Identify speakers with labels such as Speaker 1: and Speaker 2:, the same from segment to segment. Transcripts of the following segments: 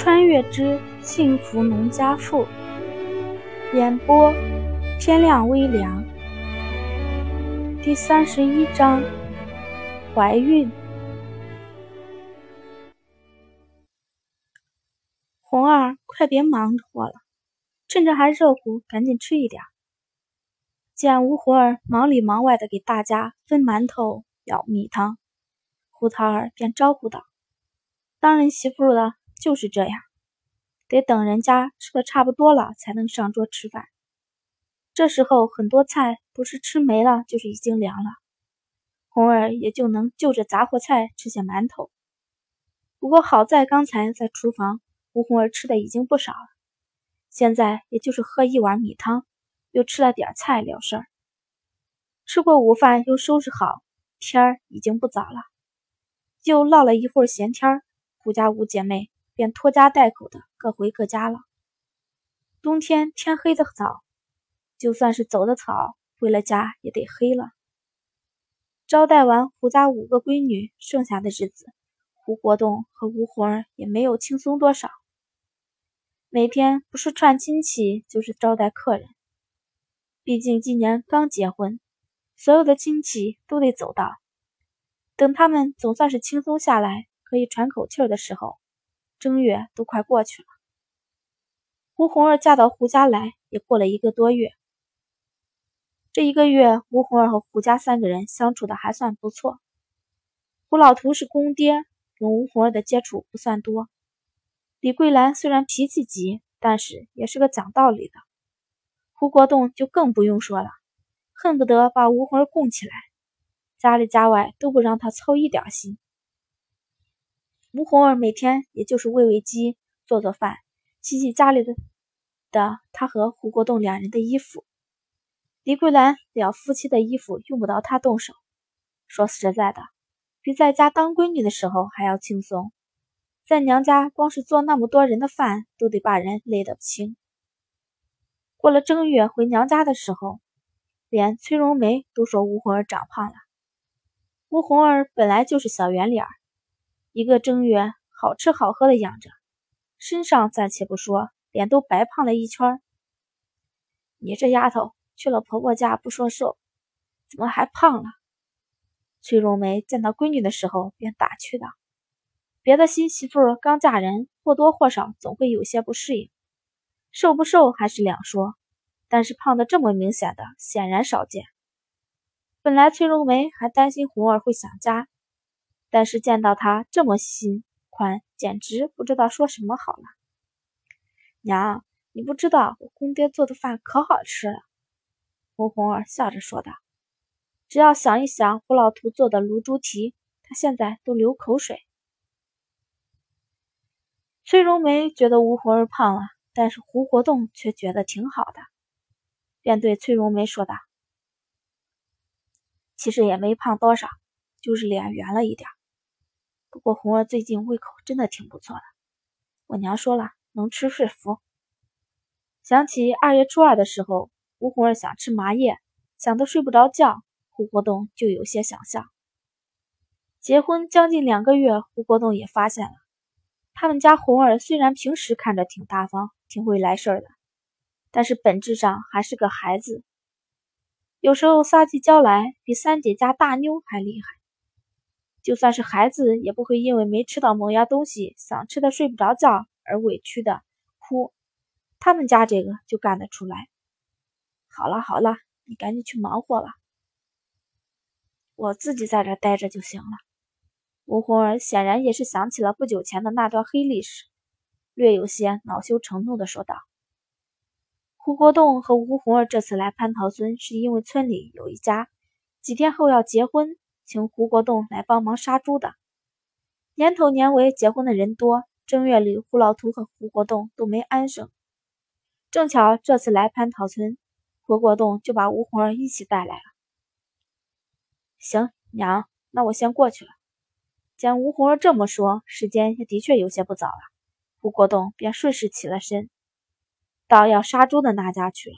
Speaker 1: 穿越之幸福农家妇，演播天亮微凉。第三十一章，怀孕。红儿，快别忙活了，趁着还热乎，赶紧吃一点。见吴红儿忙里忙外的给大家分馒头、舀米汤，胡桃儿便招呼道：“当人媳妇的。”就是这样，得等人家吃的差不多了才能上桌吃饭。这时候很多菜不是吃没了，就是已经凉了，红儿也就能就着杂货菜吃些馒头。不过好在刚才在厨房，吴红儿吃的已经不少了，现在也就是喝一碗米汤，又吃了点菜了事儿。吃过午饭又收拾好，天儿已经不早了，又唠了一会儿闲天儿，胡家五姐妹。便拖家带口的各回各家了。冬天天黑的早，就算是走的早，回了家也得黑了。招待完胡家五个闺女，剩下的日子，胡国栋和吴红儿也没有轻松多少。每天不是串亲戚，就是招待客人。毕竟今年刚结婚，所有的亲戚都得走到。等他们总算是轻松下来，可以喘口气儿的时候。正月都快过去了，胡红儿嫁到胡家来也过了一个多月。这一个月，胡红儿和胡家三个人相处的还算不错。胡老图是公爹，跟吴红儿的接触不算多。李桂兰虽然脾气急，但是也是个讲道理的。胡国栋就更不用说了，恨不得把吴红儿供起来，家里家外都不让他操一点心。吴红儿每天也就是喂喂鸡、做做饭、洗洗家里的的他和胡国栋两人的衣服。李桂兰了夫妻的衣服用不着他动手。说实在的，比在家当闺女的时候还要轻松。在娘家，光是做那么多人的饭，都得把人累得不轻。过了正月回娘家的时候，连崔荣梅都说吴红儿长胖了。吴红儿本来就是小圆脸儿。一个正月，好吃好喝的养着，身上暂且不说，脸都白胖了一圈。你这丫头去了婆婆家不说瘦，怎么还胖了？崔荣梅见到闺女的时候便打趣道：“别的新媳妇刚嫁人，或多或少总会有些不适应，瘦不瘦还是两说，但是胖的这么明显的，显然少见。本来崔荣梅还担心红儿会想家。”但是见到他这么心宽，简直不知道说什么好了。娘，你不知道我公爹做的饭可好吃了。胡红儿笑着说道：“只要想一想胡老图做的卤猪蹄，他现在都流口水。”崔荣梅觉得吴红儿胖了，但是胡国栋却觉得挺好的，便对崔荣梅说道：“其实也没胖多少，就是脸圆了一点。”不过红儿最近胃口真的挺不错的，我娘说了，能吃是福。想起二月初二的时候，吴红儿想吃麻叶，想得睡不着觉，胡国栋就有些想笑。结婚将近两个月，胡国栋也发现了，他们家红儿虽然平时看着挺大方、挺会来事儿的，但是本质上还是个孩子，有时候撒起娇来比三姐家大妞还厉害。就算是孩子，也不会因为没吃到某样东西，想吃的睡不着觉而委屈的哭。他们家这个就干得出来。好了好了，你赶紧去忙活吧，我自己在这待着就行了。吴红儿显然也是想起了不久前的那段黑历史，略有些恼羞成怒的说道：“胡国栋和吴红儿这次来蟠桃村，是因为村里有一家几天后要结婚。”请胡国栋来帮忙杀猪的。年头年尾结婚的人多，正月里胡老图和胡国栋都没安生。正巧这次来蟠桃村，胡国栋就把吴红儿一起带来了。行，娘，那我先过去了。见吴红儿这么说，时间也的确有些不早了，胡国栋便顺势起了身，到要杀猪的那家去了。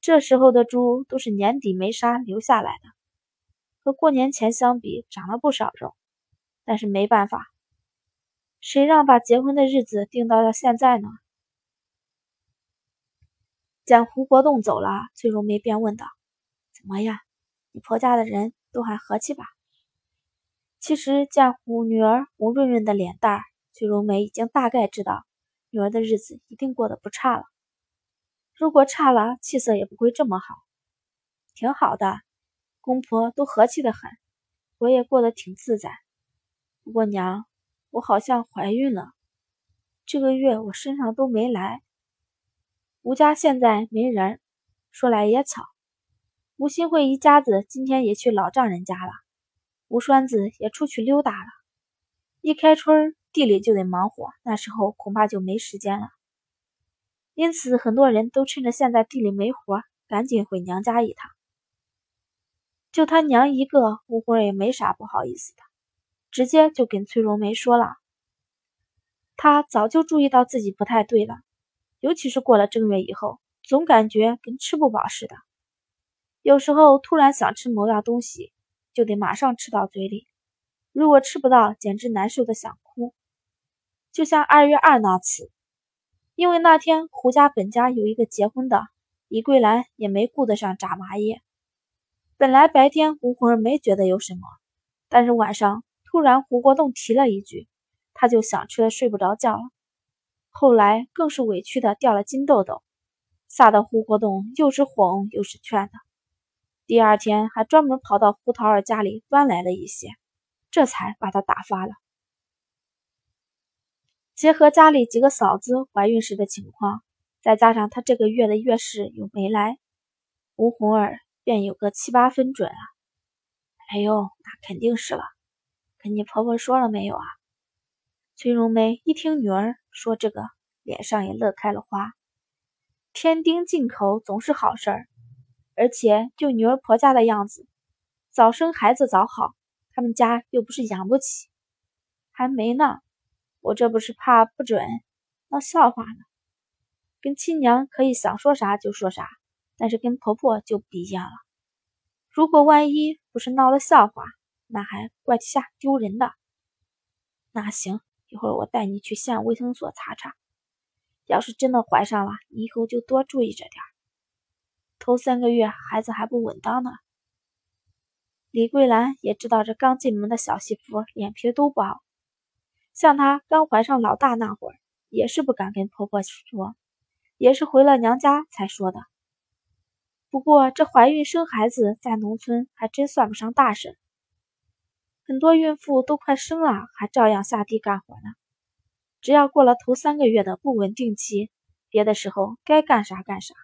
Speaker 1: 这时候的猪都是年底没杀留下来的。和过年前相比，长了不少肉，但是没办法，谁让把结婚的日子定到了现在呢？见胡国栋走了，崔荣梅便问道：“怎么样？你婆家的人都还和气吧？”其实见胡女儿红润润的脸蛋，崔荣梅已经大概知道女儿的日子一定过得不差了。如果差了，气色也不会这么好。挺好的，公婆都和气的很，我也过得挺自在。不过娘，我好像怀孕了，这个月我身上都没来。吴家现在没人，说来也巧，吴新慧一家子今天也去老丈人家了，吴栓子也出去溜达了。一开春地里就得忙活，那时候恐怕就没时间了。因此，很多人都趁着现在地里没活，赶紧回娘家一趟。就他娘一个，吴红也没啥不好意思的，直接就跟崔荣梅说了。他早就注意到自己不太对了，尤其是过了正月以后，总感觉跟吃不饱似的。有时候突然想吃某样东西，就得马上吃到嘴里，如果吃不到，简直难受的想哭。就像二月二那次，因为那天胡家本家有一个结婚的，李桂兰也没顾得上炸麻叶。本来白天胡红儿没觉得有什么，但是晚上突然胡国栋提了一句，他就想吃的睡不着觉了。后来更是委屈的掉了金豆豆，吓得胡国栋又是哄又是劝的。第二天还专门跑到胡桃儿家里端来了一些，这才把他打发了。结合家里几个嫂子怀孕时的情况，再加上他这个月的月事又没来，吴红儿。便有个七八分准了。哎呦，那肯定是了。跟你婆婆说了没有啊？崔荣梅一听女儿说这个，脸上也乐开了花。添丁进口总是好事儿，而且就女儿婆家的样子，早生孩子早好，他们家又不是养不起。还没呢，我这不是怕不准闹笑话呢。跟亲娘可以想说啥就说啥。但是跟婆婆就不一样了，如果万一不是闹了笑话，那还怪下丢人的。那行，一会儿我带你去县卫生所查查。要是真的怀上了，你以后就多注意着点头三个月孩子还不稳当呢。李桂兰也知道这刚进门的小媳妇脸皮都不好，像她刚怀上老大那会儿，也是不敢跟婆婆说，也是回了娘家才说的。不过，这怀孕生孩子在农村还真算不上大事。很多孕妇都快生了，还照样下地干活呢。只要过了头三个月的不稳定期，别的时候该干啥干啥。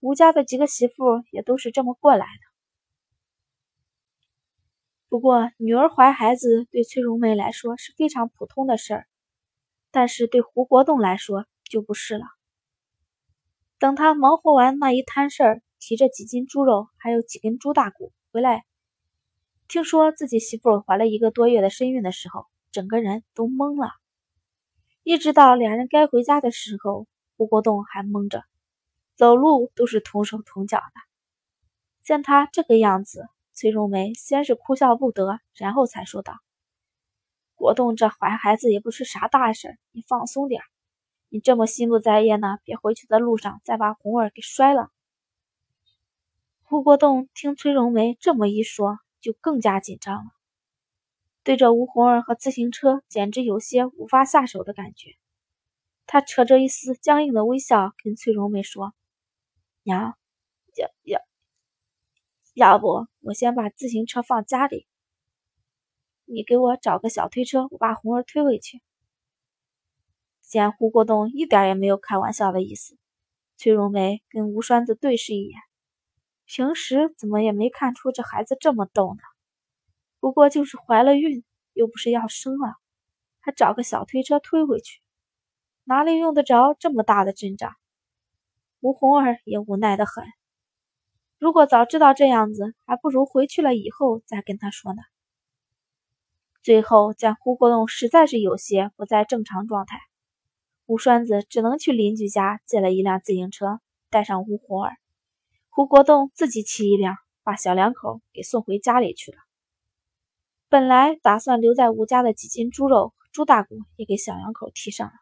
Speaker 1: 吴家的几个媳妇也都是这么过来的。不过，女儿怀孩子对崔荣梅来说是非常普通的事儿，但是对胡国栋来说就不是了。等他忙活完那一摊事儿，提着几斤猪肉，还有几根猪大骨回来，听说自己媳妇怀了一个多月的身孕的时候，整个人都懵了。一直到两人该回家的时候，胡国栋还懵着，走路都是同手同脚的。见他这个样子，崔荣梅先是哭笑不得，然后才说道：“国栋这怀孩子也不是啥大事，你放松点。”你这么心不在焉呢，别回去的路上再把红儿给摔了。胡国栋听崔荣梅这么一说，就更加紧张了，对着吴红儿和自行车，简直有些无法下手的感觉。他扯着一丝僵硬的微笑，跟崔荣梅说：“娘，要要，要不我先把自行车放家里，你给我找个小推车，我把红儿推回去。”见胡国栋一点也没有开玩笑的意思，崔荣梅跟吴栓子对视一眼，平时怎么也没看出这孩子这么逗呢？不过就是怀了孕，又不是要生了，还找个小推车推回去，哪里用得着这么大的阵仗？吴红儿也无奈的很，如果早知道这样子，还不如回去了以后再跟他说呢。最后见胡国栋实在是有些不在正常状态。吴栓子只能去邻居家借了一辆自行车，带上吴红儿，胡国栋自己骑一辆，把小两口给送回家里去了。本来打算留在吴家的几斤猪肉朱大姑也给小两口提上了。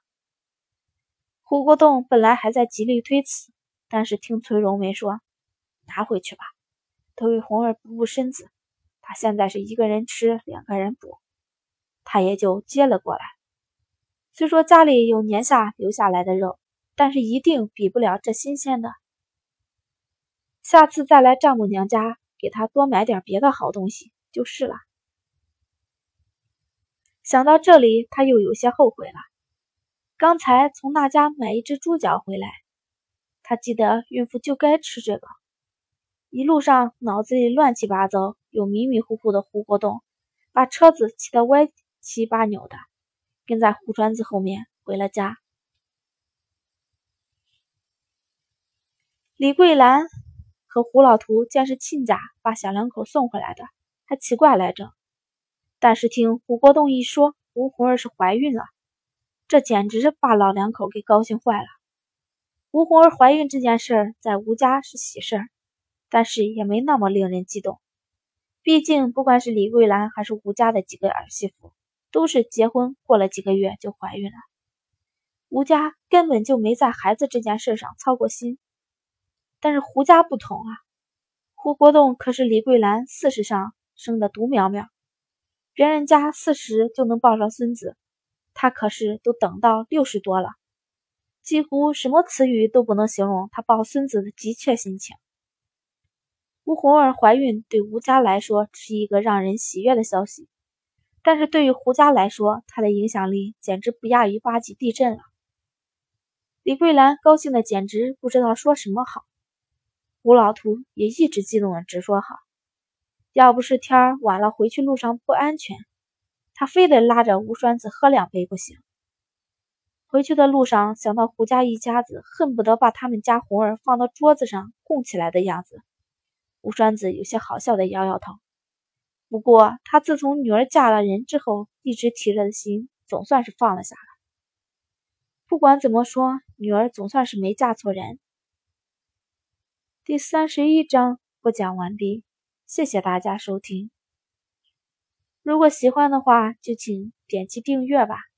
Speaker 1: 胡国栋本来还在极力推辞，但是听崔荣梅说：“拿回去吧，都给红儿补补身子。他现在是一个人吃，两个人补。”他也就接了过来。虽说家里有年下留下来的肉，但是一定比不了这新鲜的。下次再来丈母娘家，给他多买点别的好东西就是了。想到这里，他又有些后悔了。刚才从那家买一只猪脚回来，他记得孕妇就该吃这个。一路上脑子里乱七八糟又迷迷糊糊的胡国栋，把车子骑得歪七八扭的，跟在胡川子后面回了家。李桂兰和胡老图见是亲家把小两口送回来的，还奇怪来着。但是听胡国栋一说，吴红儿是怀孕了，这简直是把老两口给高兴坏了。吴红儿怀孕这件事在吴家是喜事儿，但是也没那么令人激动。毕竟不管是李桂兰还是吴家的几个儿媳妇，都是结婚过了几个月就怀孕了。吴家根本就没在孩子这件事上操过心。但是胡家不同啊，胡国栋可是李桂兰四十上生的独苗苗。别人家四十就能抱上孙子，他可是都等到六十多了，几乎什么词语都不能形容他抱孙子的急切心情。吴红儿怀孕对吴家来说是一个让人喜悦的消息，但是对于胡家来说，他的影响力简直不亚于八级地震了。李桂兰高兴的简直不知道说什么好，吴老图也一直激动的直说好。要不是天晚了，回去路上不安全，他非得拉着吴栓子喝两杯不行。回去的路上，想到胡家一家子恨不得把他们家红儿放到桌子上供起来的样子，吴栓子有些好笑的摇摇头。不过他自从女儿嫁了人之后，一直提着的心总算是放了下来。不管怎么说，女儿总算是没嫁错人。第三十一章播讲完毕。谢谢大家收听，如果喜欢的话，就请点击订阅吧。